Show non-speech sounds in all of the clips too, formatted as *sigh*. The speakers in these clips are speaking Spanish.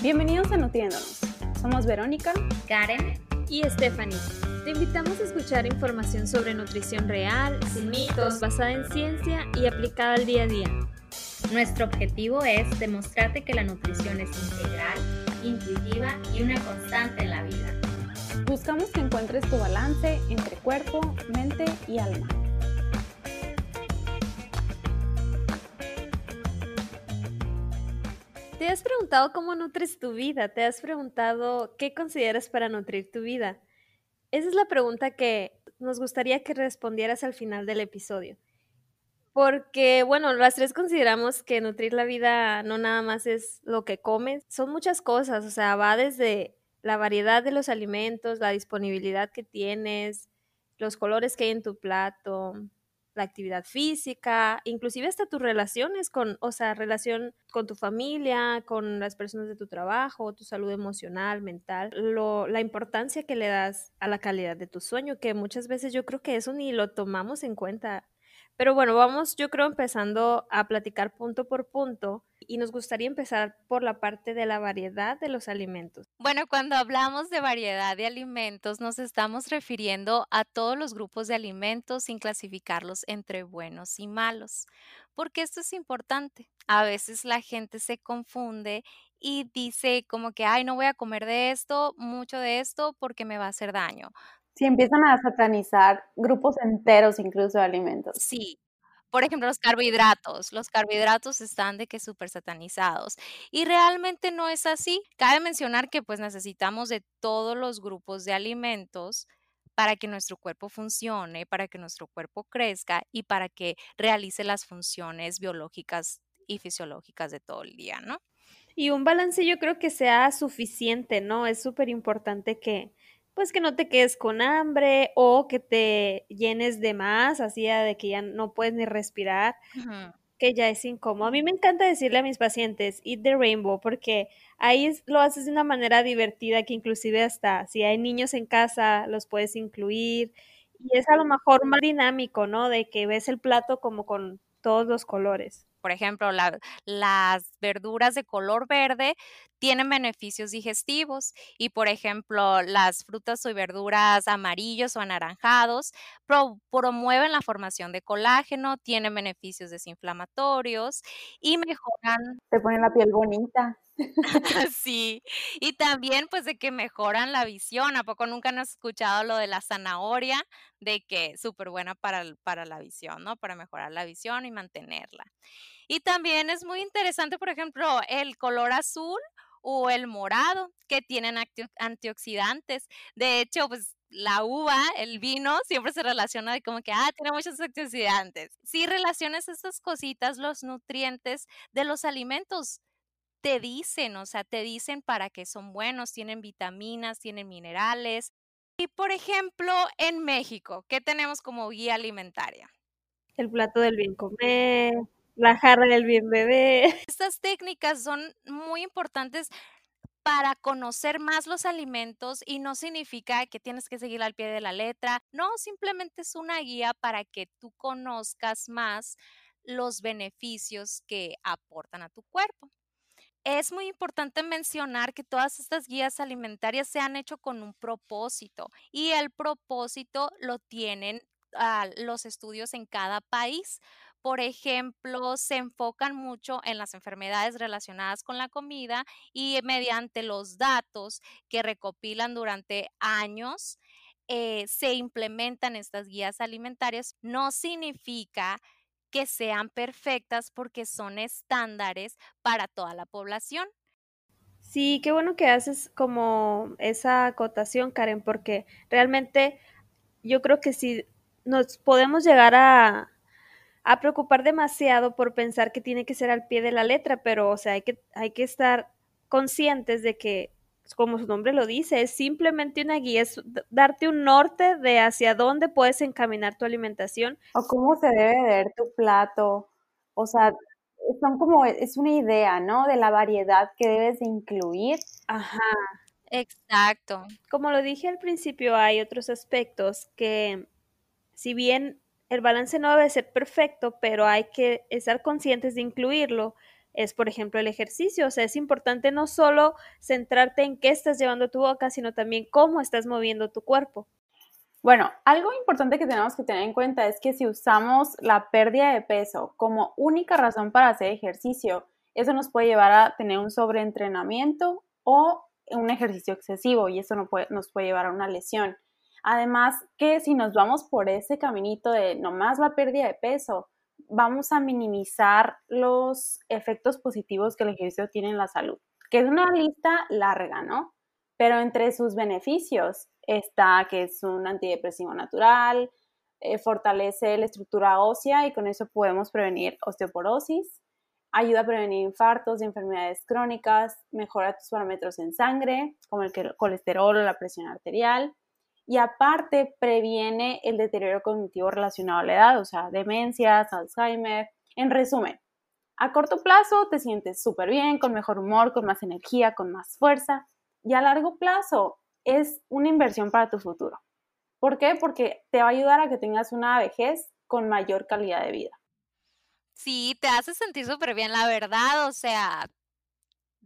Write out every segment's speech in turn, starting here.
Bienvenidos a Nutriéndonos. Somos Verónica, Karen y Stephanie. Te invitamos a escuchar información sobre nutrición real, sin mitos, basada en ciencia y aplicada al día a día. Nuestro objetivo es demostrarte que la nutrición es integral, intuitiva y una constante en la vida. Buscamos que encuentres tu balance entre cuerpo, mente y alma. ¿Te has preguntado cómo nutres tu vida? ¿Te has preguntado qué consideras para nutrir tu vida? Esa es la pregunta que nos gustaría que respondieras al final del episodio. Porque, bueno, las tres consideramos que nutrir la vida no nada más es lo que comes, son muchas cosas, o sea, va desde la variedad de los alimentos, la disponibilidad que tienes, los colores que hay en tu plato, la actividad física, inclusive hasta tus relaciones con, o sea, relación con tu familia, con las personas de tu trabajo, tu salud emocional, mental, lo, la importancia que le das a la calidad de tu sueño, que muchas veces yo creo que eso ni lo tomamos en cuenta pero bueno, vamos yo creo empezando a platicar punto por punto y nos gustaría empezar por la parte de la variedad de los alimentos. Bueno, cuando hablamos de variedad de alimentos nos estamos refiriendo a todos los grupos de alimentos sin clasificarlos entre buenos y malos, porque esto es importante. A veces la gente se confunde y dice como que, ay, no voy a comer de esto, mucho de esto, porque me va a hacer daño. Si empiezan a satanizar grupos enteros incluso de alimentos. Sí. Por ejemplo, los carbohidratos. Los carbohidratos están de que súper satanizados. Y realmente no es así. Cabe mencionar que pues necesitamos de todos los grupos de alimentos para que nuestro cuerpo funcione, para que nuestro cuerpo crezca y para que realice las funciones biológicas y fisiológicas de todo el día, ¿no? Y un balance yo creo que sea suficiente, ¿no? Es súper importante que, pues que no te quedes con hambre o que te llenes de más, así de que ya no puedes ni respirar, que ya es incómodo. A mí me encanta decirle a mis pacientes, eat the rainbow, porque ahí lo haces de una manera divertida que inclusive hasta si hay niños en casa, los puedes incluir. Y es a lo mejor más dinámico, ¿no? De que ves el plato como con todos los colores. Por ejemplo, las verduras de color verde tienen beneficios digestivos y, por ejemplo, las frutas y verduras amarillos o anaranjados promueven la formación de colágeno, tienen beneficios desinflamatorios y mejoran. Te ponen la piel bonita. *laughs* sí, y también pues de que mejoran la visión. ¿A poco nunca han escuchado lo de la zanahoria? De que es súper buena para, para la visión, ¿no? Para mejorar la visión y mantenerla. Y también es muy interesante, por ejemplo, el color azul o el morado, que tienen antioxidantes. De hecho, pues la uva, el vino, siempre se relaciona de como que, ah, tiene muchos antioxidantes. Si relacionas estas cositas, los nutrientes de los alimentos, te dicen, o sea, te dicen para qué son buenos, tienen vitaminas, tienen minerales. Y por ejemplo, en México, ¿qué tenemos como guía alimentaria? El plato del bien comer, la jarra del bien bebé. *laughs* Estas técnicas son muy importantes para conocer más los alimentos y no significa que tienes que seguir al pie de la letra, no, simplemente es una guía para que tú conozcas más los beneficios que aportan a tu cuerpo. Es muy importante mencionar que todas estas guías alimentarias se han hecho con un propósito y el propósito lo tienen ah, los estudios en cada país. Por ejemplo, se enfocan mucho en las enfermedades relacionadas con la comida y mediante los datos que recopilan durante años, eh, se implementan estas guías alimentarias. No significa sean perfectas porque son estándares para toda la población. Sí, qué bueno que haces como esa acotación, Karen, porque realmente yo creo que si nos podemos llegar a, a preocupar demasiado por pensar que tiene que ser al pie de la letra, pero o sea, hay que, hay que estar conscientes de que, como su nombre lo dice, es simplemente una guía, es darte un norte de hacia dónde puedes encaminar tu alimentación. O cómo se debe ver tu plato, o sea, son como, es una idea, ¿no? De la variedad que debes de incluir. Ajá. Exacto. Como lo dije al principio, hay otros aspectos que, si bien el balance no debe ser perfecto, pero hay que estar conscientes de incluirlo. Es, por ejemplo, el ejercicio. O sea, es importante no solo centrarte en qué estás llevando tu boca, sino también cómo estás moviendo tu cuerpo. Bueno, algo importante que tenemos que tener en cuenta es que si usamos la pérdida de peso como única razón para hacer ejercicio, eso nos puede llevar a tener un sobreentrenamiento o un ejercicio excesivo y eso nos puede, llevar a una lesión. Además que si nos vamos por ese caminito de nomás la pérdida de peso, vamos a minimizar los efectos positivos que el ejercicio tiene en la salud, que es una lista larga, ¿no? Pero entre sus beneficios está que es un antidepresivo natural, eh, fortalece la estructura ósea y con eso podemos prevenir osteoporosis, ayuda a prevenir infartos y enfermedades crónicas, mejora tus parámetros en sangre, como el colesterol o la presión arterial, y aparte previene el deterioro cognitivo relacionado a la edad, o sea, demencias, Alzheimer. En resumen, a corto plazo te sientes súper bien, con mejor humor, con más energía, con más fuerza, y a largo plazo es una inversión para tu futuro. ¿Por qué? Porque te va a ayudar a que tengas una vejez con mayor calidad de vida. Sí, te hace sentir súper bien, la verdad, o sea,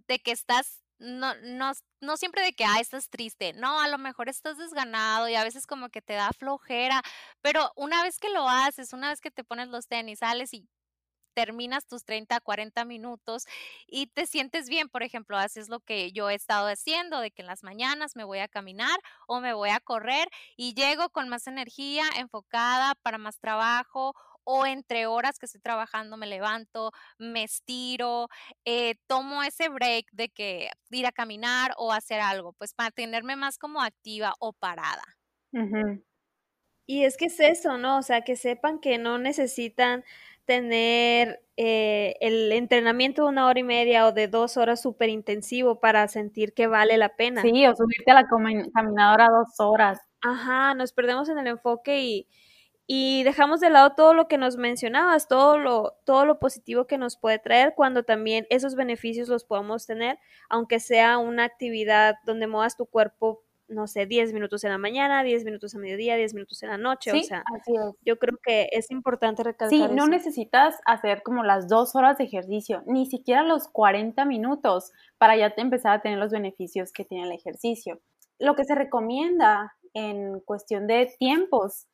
de que estás no, no, no siempre de que, ah, estás triste, no, a lo mejor estás desganado y a veces como que te da flojera, pero una vez que lo haces, una vez que te pones los tenis, sales y terminas tus 30, 40 minutos y te sientes bien, por ejemplo, haces lo que yo he estado haciendo, de que en las mañanas me voy a caminar o me voy a correr y llego con más energía, enfocada para más trabajo o entre horas que estoy trabajando me levanto, me estiro, eh, tomo ese break de que ir a caminar o hacer algo, pues para tenerme más como activa o parada. Y es que es eso, ¿no? O sea, que sepan que no necesitan tener eh, el entrenamiento de una hora y media o de dos horas súper intensivo para sentir que vale la pena. Sí, o subirte a la caminadora dos horas. Ajá, nos perdemos en el enfoque y, y dejamos de lado todo lo que nos mencionabas, todo lo, todo lo positivo que nos puede traer cuando también esos beneficios los podemos tener, aunque sea una actividad donde muevas tu cuerpo, no sé, 10 minutos en la mañana, 10 minutos a mediodía, 10 minutos en la noche. o sea, yo creo que es importante recalcar. Sí, no necesitas hacer como las dos horas de ejercicio, ni siquiera los 40 minutos para ya empezar a tener los beneficios que tiene el ejercicio. Lo que se recomienda en cuestión de tiempos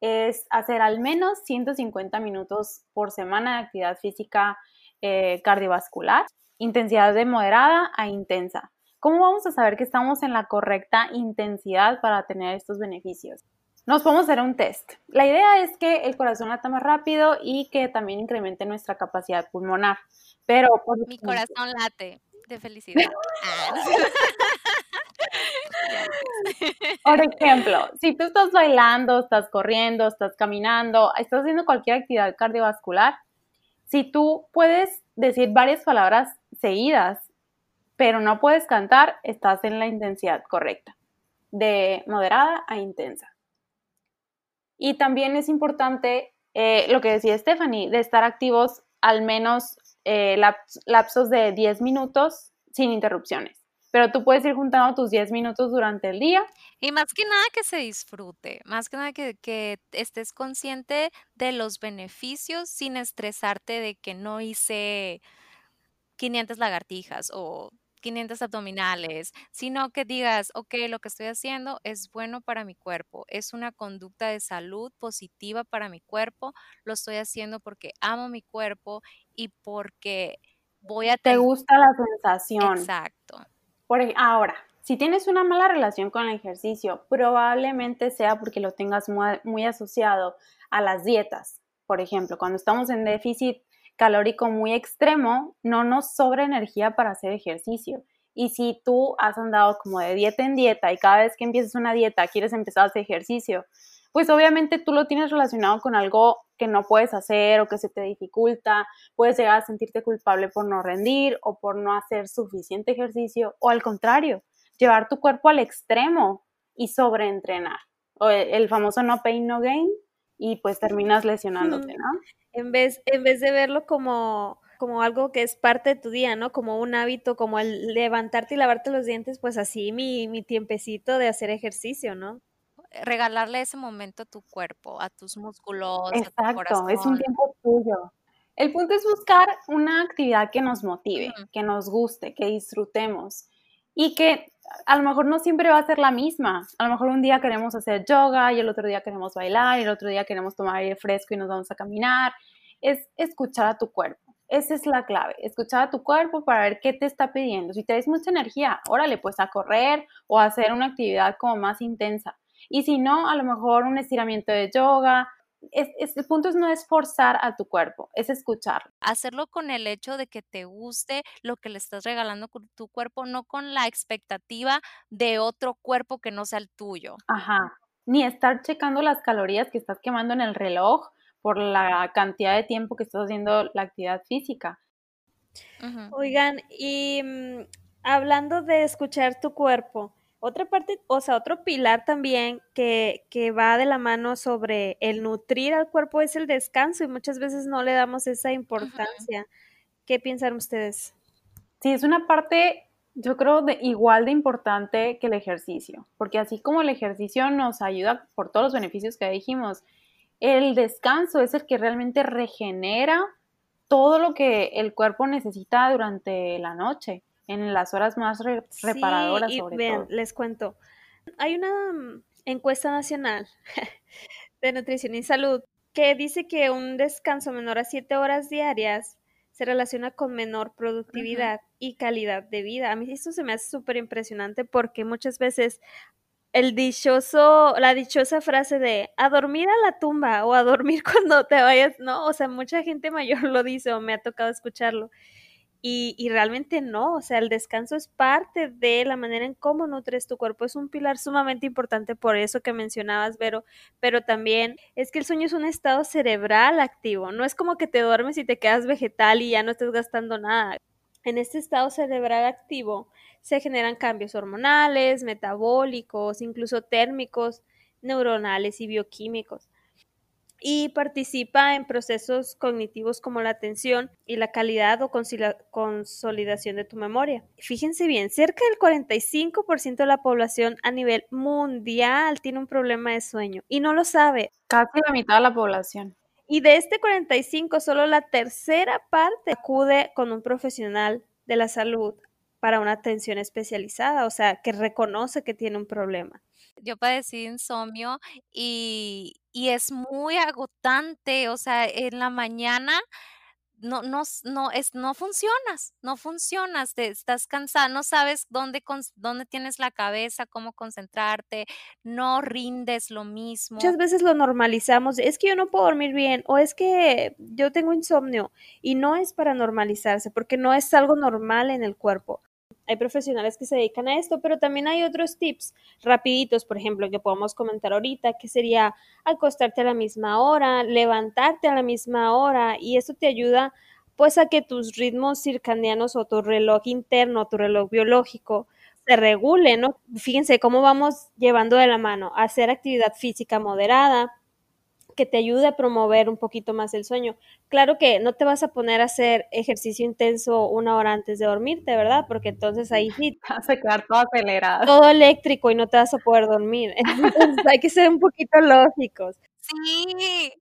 es hacer al menos 150 minutos por semana de actividad física eh, cardiovascular, intensidad de moderada a intensa. ¿Cómo vamos a saber que estamos en la correcta intensidad para tener estos beneficios? Nos podemos hacer un test. La idea es que el corazón lata más rápido y que también incremente nuestra capacidad pulmonar. Pero mi corazón late de felicidad. *laughs* *laughs* Por ejemplo, si tú estás bailando, estás corriendo, estás caminando, estás haciendo cualquier actividad cardiovascular, si tú puedes decir varias palabras seguidas, pero no puedes cantar, estás en la intensidad correcta, de moderada a intensa. Y también es importante eh, lo que decía Stephanie, de estar activos al menos eh, lapsos de 10 minutos sin interrupciones pero tú puedes ir juntando tus 10 minutos durante el día. Y más que nada que se disfrute, más que nada que, que, estés consciente de los beneficios sin estresarte de que no hice 500 lagartijas o 500 abdominales, sino que digas, ok, lo que estoy haciendo es bueno para mi cuerpo, es una conducta de salud positiva para mi cuerpo, lo estoy haciendo porque amo mi cuerpo y porque voy a... Te gusta la sensación. Exacto. Por, ahora, si tienes una mala relación con el ejercicio, probablemente sea porque lo tengas muy, asociado a las dietas. Por ejemplo, cuando estamos en déficit calórico muy extremo, no nos sobra energía para hacer ejercicio. Y si tú has andado como de dieta en dieta y cada vez que empiezas una dieta quieres empezar a hacer ejercicio, pues obviamente tú lo tienes relacionado con algo que no puedes hacer o que se te dificulta, puedes llegar a sentirte culpable por no rendir o por no hacer suficiente ejercicio o al contrario, llevar tu cuerpo al extremo y sobreentrenar. O el, famoso no pain, no gain y pues terminas lesionándote, ¿no? En vez, en vez de verlo como, como algo que es parte de tu día, ¿no? Como un hábito, como el levantarte y lavarte los dientes, pues así mi, mi tiempecito de hacer ejercicio, ¿no? Regalarle ese momento a tu cuerpo, a tus músculos, Exacto, a tu es un tiempo tuyo. El punto es buscar una actividad que nos motive, que nos guste, que disfrutemos y que a lo mejor no siempre va a ser la misma. A lo mejor un día queremos hacer yoga y el otro día queremos bailar y el otro día queremos tomar aire fresco y nos vamos a caminar. Es escuchar a tu cuerpo. Esa es la clave, escuchar a tu cuerpo para ver qué te está pidiendo. Si te des mucha energía, órale, pues a correr o a hacer una actividad como más intensa. Y si no, a lo mejor un estiramiento de yoga, es, el punto es no esforzar a tu cuerpo, es escuchar. Hacerlo con el hecho de que te guste lo que le estás regalando con tu cuerpo, no con la expectativa de otro cuerpo que no sea el tuyo. Ajá. Ni estar checando las calorías que estás quemando en el reloj por la cantidad de tiempo que estás haciendo la actividad física. Oigan, y mm, hablando de escuchar tu cuerpo, otra parte, o sea, otro pilar también que, que, va de la mano sobre el nutrir al cuerpo es el descanso y muchas veces no le damos esa importancia. ¿Qué piensan ustedes? Sí, es una parte, yo creo, de, igual de importante que el ejercicio, porque así como el ejercicio nos ayuda por todos los beneficios que dijimos, el descanso es el que realmente regenera todo lo que el cuerpo necesita durante la noche en las horas más reparadoras. Sí, y vean, les cuento. Hay una mm, encuesta nacional *laughs* de nutrición y salud que dice que un descanso menor a siete horas diarias se relaciona con menor productividad y calidad de vida. A mí esto se me hace súper impresionante porque muchas veces el dichoso, la dichosa frase de a dormir a la tumba o a dormir *laughs* cuando te vayas, ¿no? O sea, mucha gente mayor *laughs* lo dice o me ha tocado escucharlo. Y, realmente no, o sea, el descanso es parte de la manera en cómo nutres tu cuerpo, es un pilar sumamente importante por eso que mencionabas, Vero, pero también es que el sueño es un estado cerebral activo, no es como que te duermes y te quedas vegetal y ya no estás gastando nada. En este estado cerebral activo se generan cambios hormonales, metabólicos, incluso térmicos, neuronales y bioquímicos y participa en procesos cognitivos como la atención y la calidad o consolidación de tu memoria. Fíjense bien, cerca del 45% de la población a nivel mundial tiene un problema de sueño y no lo sabe. Casi la mitad de la población. Y de este 45, solo la tercera parte acude con un profesional de la salud para una atención especializada, o sea, que reconoce que tiene un problema. Yo padecí insomnio y, y es muy agotante, o sea, en la mañana no, no, no, es, no funcionas, no funcionas, te, estás cansada, no sabes dónde, dónde tienes la cabeza, cómo concentrarte, no rindes lo mismo. Muchas veces lo normalizamos, es que yo no puedo dormir bien o es que yo tengo insomnio y no es para normalizarse porque no es algo normal en el cuerpo hay profesionales que se dedican a esto, pero también hay otros tips rapiditos, por ejemplo, que podemos comentar ahorita, que sería acostarte a la misma hora, levantarte a la misma hora y eso te ayuda pues a que tus ritmos circadianos o tu reloj interno, tu reloj biológico se regule, ¿no? Fíjense cómo vamos llevando de la mano hacer actividad física moderada, que te ayude a promover un poquito más el sueño. Claro que no te vas a poner a hacer ejercicio intenso una hora antes de dormirte, ¿verdad? Porque entonces ahí sí. *laughs* Vas a quedar todo acelerado. Todo eléctrico y no te vas a poder dormir. *laughs* Entonces hay que ser un poquito lógicos. Sí.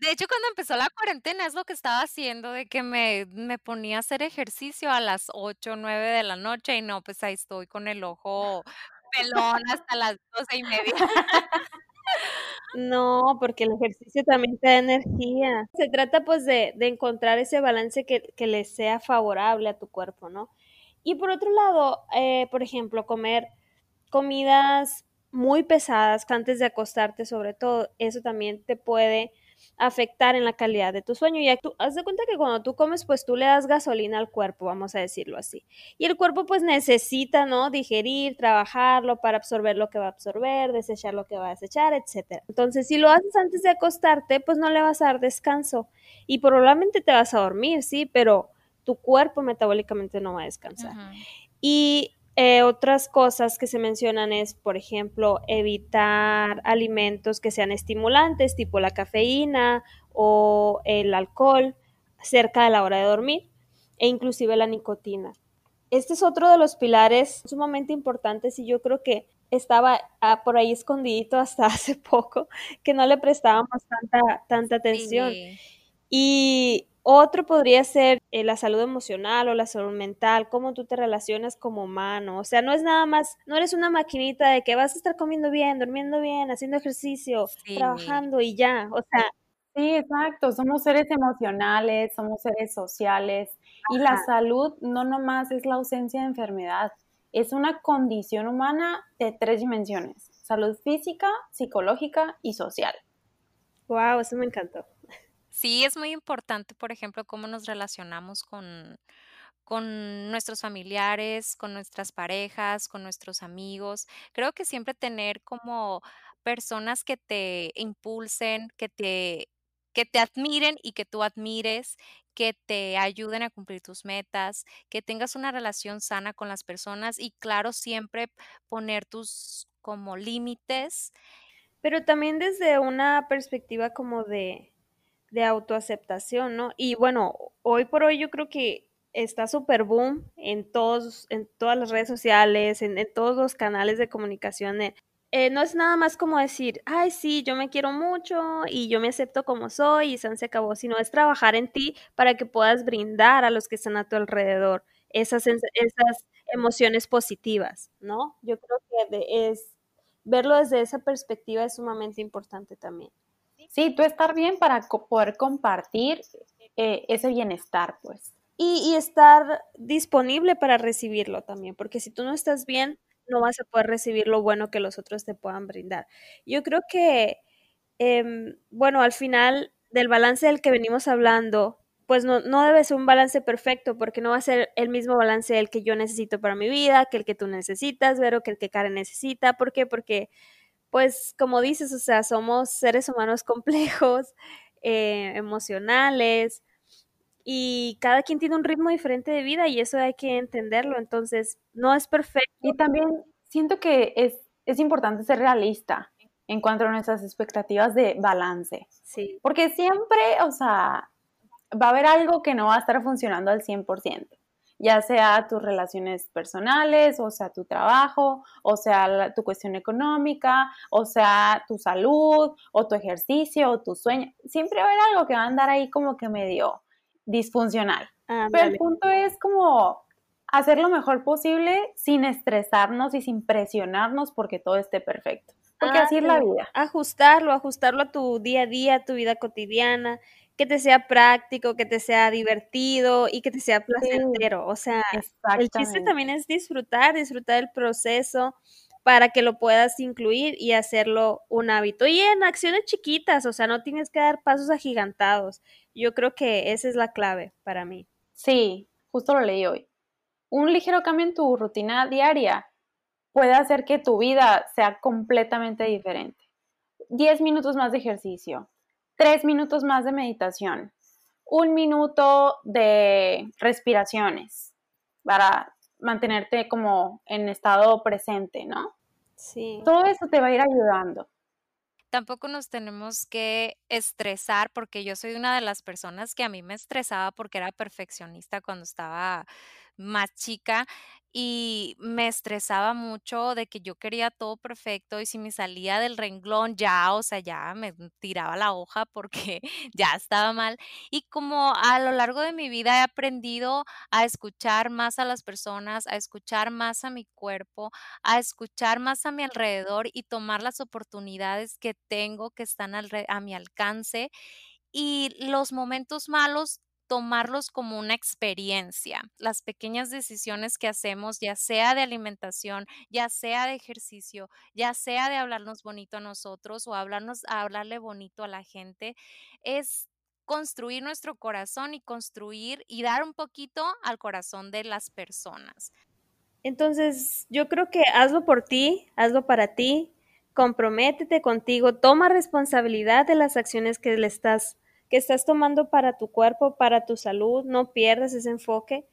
De hecho, cuando empezó la cuarentena es lo que estaba haciendo, de que me, me ponía a hacer ejercicio a las 8 o 9 de la noche y no, pues ahí estoy con el ojo pelón hasta las doce y media. *laughs* No, porque el ejercicio también te da energía. Se trata pues de, de encontrar ese balance que, que, le sea favorable a tu cuerpo, ¿no? Y por otro lado, eh, por ejemplo, comer comidas muy pesadas antes de acostarte, sobre todo, eso también te puede afectar en la calidad de tu sueño. Y tú, haz de cuenta que cuando tú comes, pues tú le das gasolina al cuerpo, vamos a decirlo así. Y el cuerpo pues necesita, ¿no? Digerir, trabajarlo para absorber lo que va a absorber, desechar lo que va a desechar, etc. Entonces, si lo haces antes de acostarte, pues no le vas a dar descanso y probablemente te vas a dormir, sí, pero tu cuerpo metabólicamente no va a descansar. Y eh, otras cosas que se mencionan es, por ejemplo, evitar alimentos que sean estimulantes, tipo la cafeína o el alcohol, cerca de la hora de dormir, e inclusive la nicotina. Este es otro de los pilares sumamente importantes y yo creo que estaba ah, por ahí escondidito hasta *laughs* hace poco, que no le prestábamos tanta, tanta atención. Y otro podría ser eh, la salud emocional o la salud mental, cómo tú te relacionas como humano. O sea, no es nada más, no eres una maquinita de que vas a estar comiendo bien, durmiendo bien, haciendo ejercicio, trabajando y ya. O sea, Sí, exacto, somos seres emocionales, somos seres sociales y la salud no nomás es la ausencia de enfermedad, es una condición humana de tres dimensiones, salud física, psicológica y social. Wow, eso me encantó. Sí, es muy importante, por ejemplo, cómo nos relacionamos con, con nuestros familiares, con nuestras parejas, con nuestros amigos. Creo que siempre tener como personas que te impulsen, que te que te admiren y que tú admires, que te ayuden a cumplir tus metas, que tengas una relación sana con las personas y claro, siempre poner tus como límites. Pero también desde una perspectiva como de, de autoaceptación, ¿no? Y bueno, hoy por hoy yo creo que está súper boom en todos, en todas las redes sociales, en, todos los canales de comunicación, eh, no es nada más como decir, ay, sí, yo me quiero mucho y yo me acepto como soy y se acabó, sino es trabajar en ti para que puedas brindar a los que están a tu alrededor esas, esas emociones positivas, ¿no? Yo creo que es verlo desde esa perspectiva es sumamente importante también. Sí, tú estar bien para poder compartir eh, ese bienestar, pues. Y, y estar disponible para recibirlo también, porque si tú no estás bien, no vas a poder recibir lo bueno que los otros te puedan brindar. Yo creo que, em, bueno, al final del balance del que venimos hablando, pues no, no, debe ser un balance perfecto porque no va a ser el mismo balance del que yo necesito para mi vida, que el que tú necesitas, pero que el que Karen necesita. ¿Por qué? Porque, pues, como dices, o sea, somos seres humanos complejos, *laughs* eh, emocionales, y cada quien tiene un ritmo diferente de vida y eso hay que entenderlo, entonces no es perfecto. Y también siento que es, es importante ser realista en cuanto a nuestras expectativas de balance. Sí. Porque siempre, o sea, va a haber algo que no va a estar funcionando al 100%, ya sea tus relaciones personales, o sea, tu trabajo, o sea, tu cuestión económica, o sea, tu salud, o tu ejercicio, o tu sueño. Siempre va a haber algo que va a andar ahí como que medio disfuncional. Pero el punto es como hacer lo mejor posible sin estresarnos y sin presionarnos porque todo esté perfecto. Porque así es la vida. Ajustarlo, ajustarlo a tu día a día, a tu vida cotidiana, que te sea práctico, que te sea divertido y que te sea placentero. O sea, el chiste también es disfrutar, disfrutar el proceso para que lo puedas incluir y hacerlo un hábito. Y en acciones chiquitas, o sea, no tienes que dar pasos agigantados. Yo creo que esa es la clave para mí. Sí, justo lo leí hoy. Un ligero cambio en tu rutina diaria puede hacer que tu vida sea completamente diferente. Diez minutos más de ejercicio, tres minutos más de meditación, un minuto de respiraciones para mantenerte como en estado presente, ¿no? Sí. Todo eso te va a ir ayudando tampoco nos tenemos que estresar porque yo soy una de las personas que a mí me estresaba porque era perfeccionista cuando estaba más chica y me estresaba mucho de que yo quería todo perfecto y si me salía del renglón ya, o sea, ya me tiraba la hoja porque *laughs* ya estaba mal. Y como a lo largo de mi vida he aprendido a escuchar más a las personas, a escuchar más a mi cuerpo, a escuchar más a mi alrededor y tomar las oportunidades que tengo que están a mi alcance. Y los momentos malos tomarlos como una experiencia. Las pequeñas decisiones que hacemos, ya sea de alimentación, ya sea de ejercicio, ya sea de hablarnos bonito a nosotros o hablarnos, hablarle bonito a la gente, es construir nuestro corazón y construir y dar un poquito al corazón de las personas. Entonces, yo creo que hazlo por ti, hazlo para ti, comprométete contigo, toma responsabilidad de las acciones que le estás que estás tomando para tu cuerpo, para tu salud, no pierdas ese enfoque.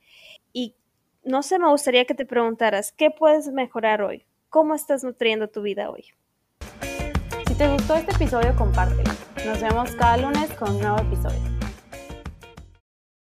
Y no sé, me gustaría que te preguntaras, ¿qué puedes mejorar hoy? ¿Cómo estás nutriendo tu vida hoy? Si te gustó este episodio, compártelo. Nos vemos cada lunes con un nuevo episodio.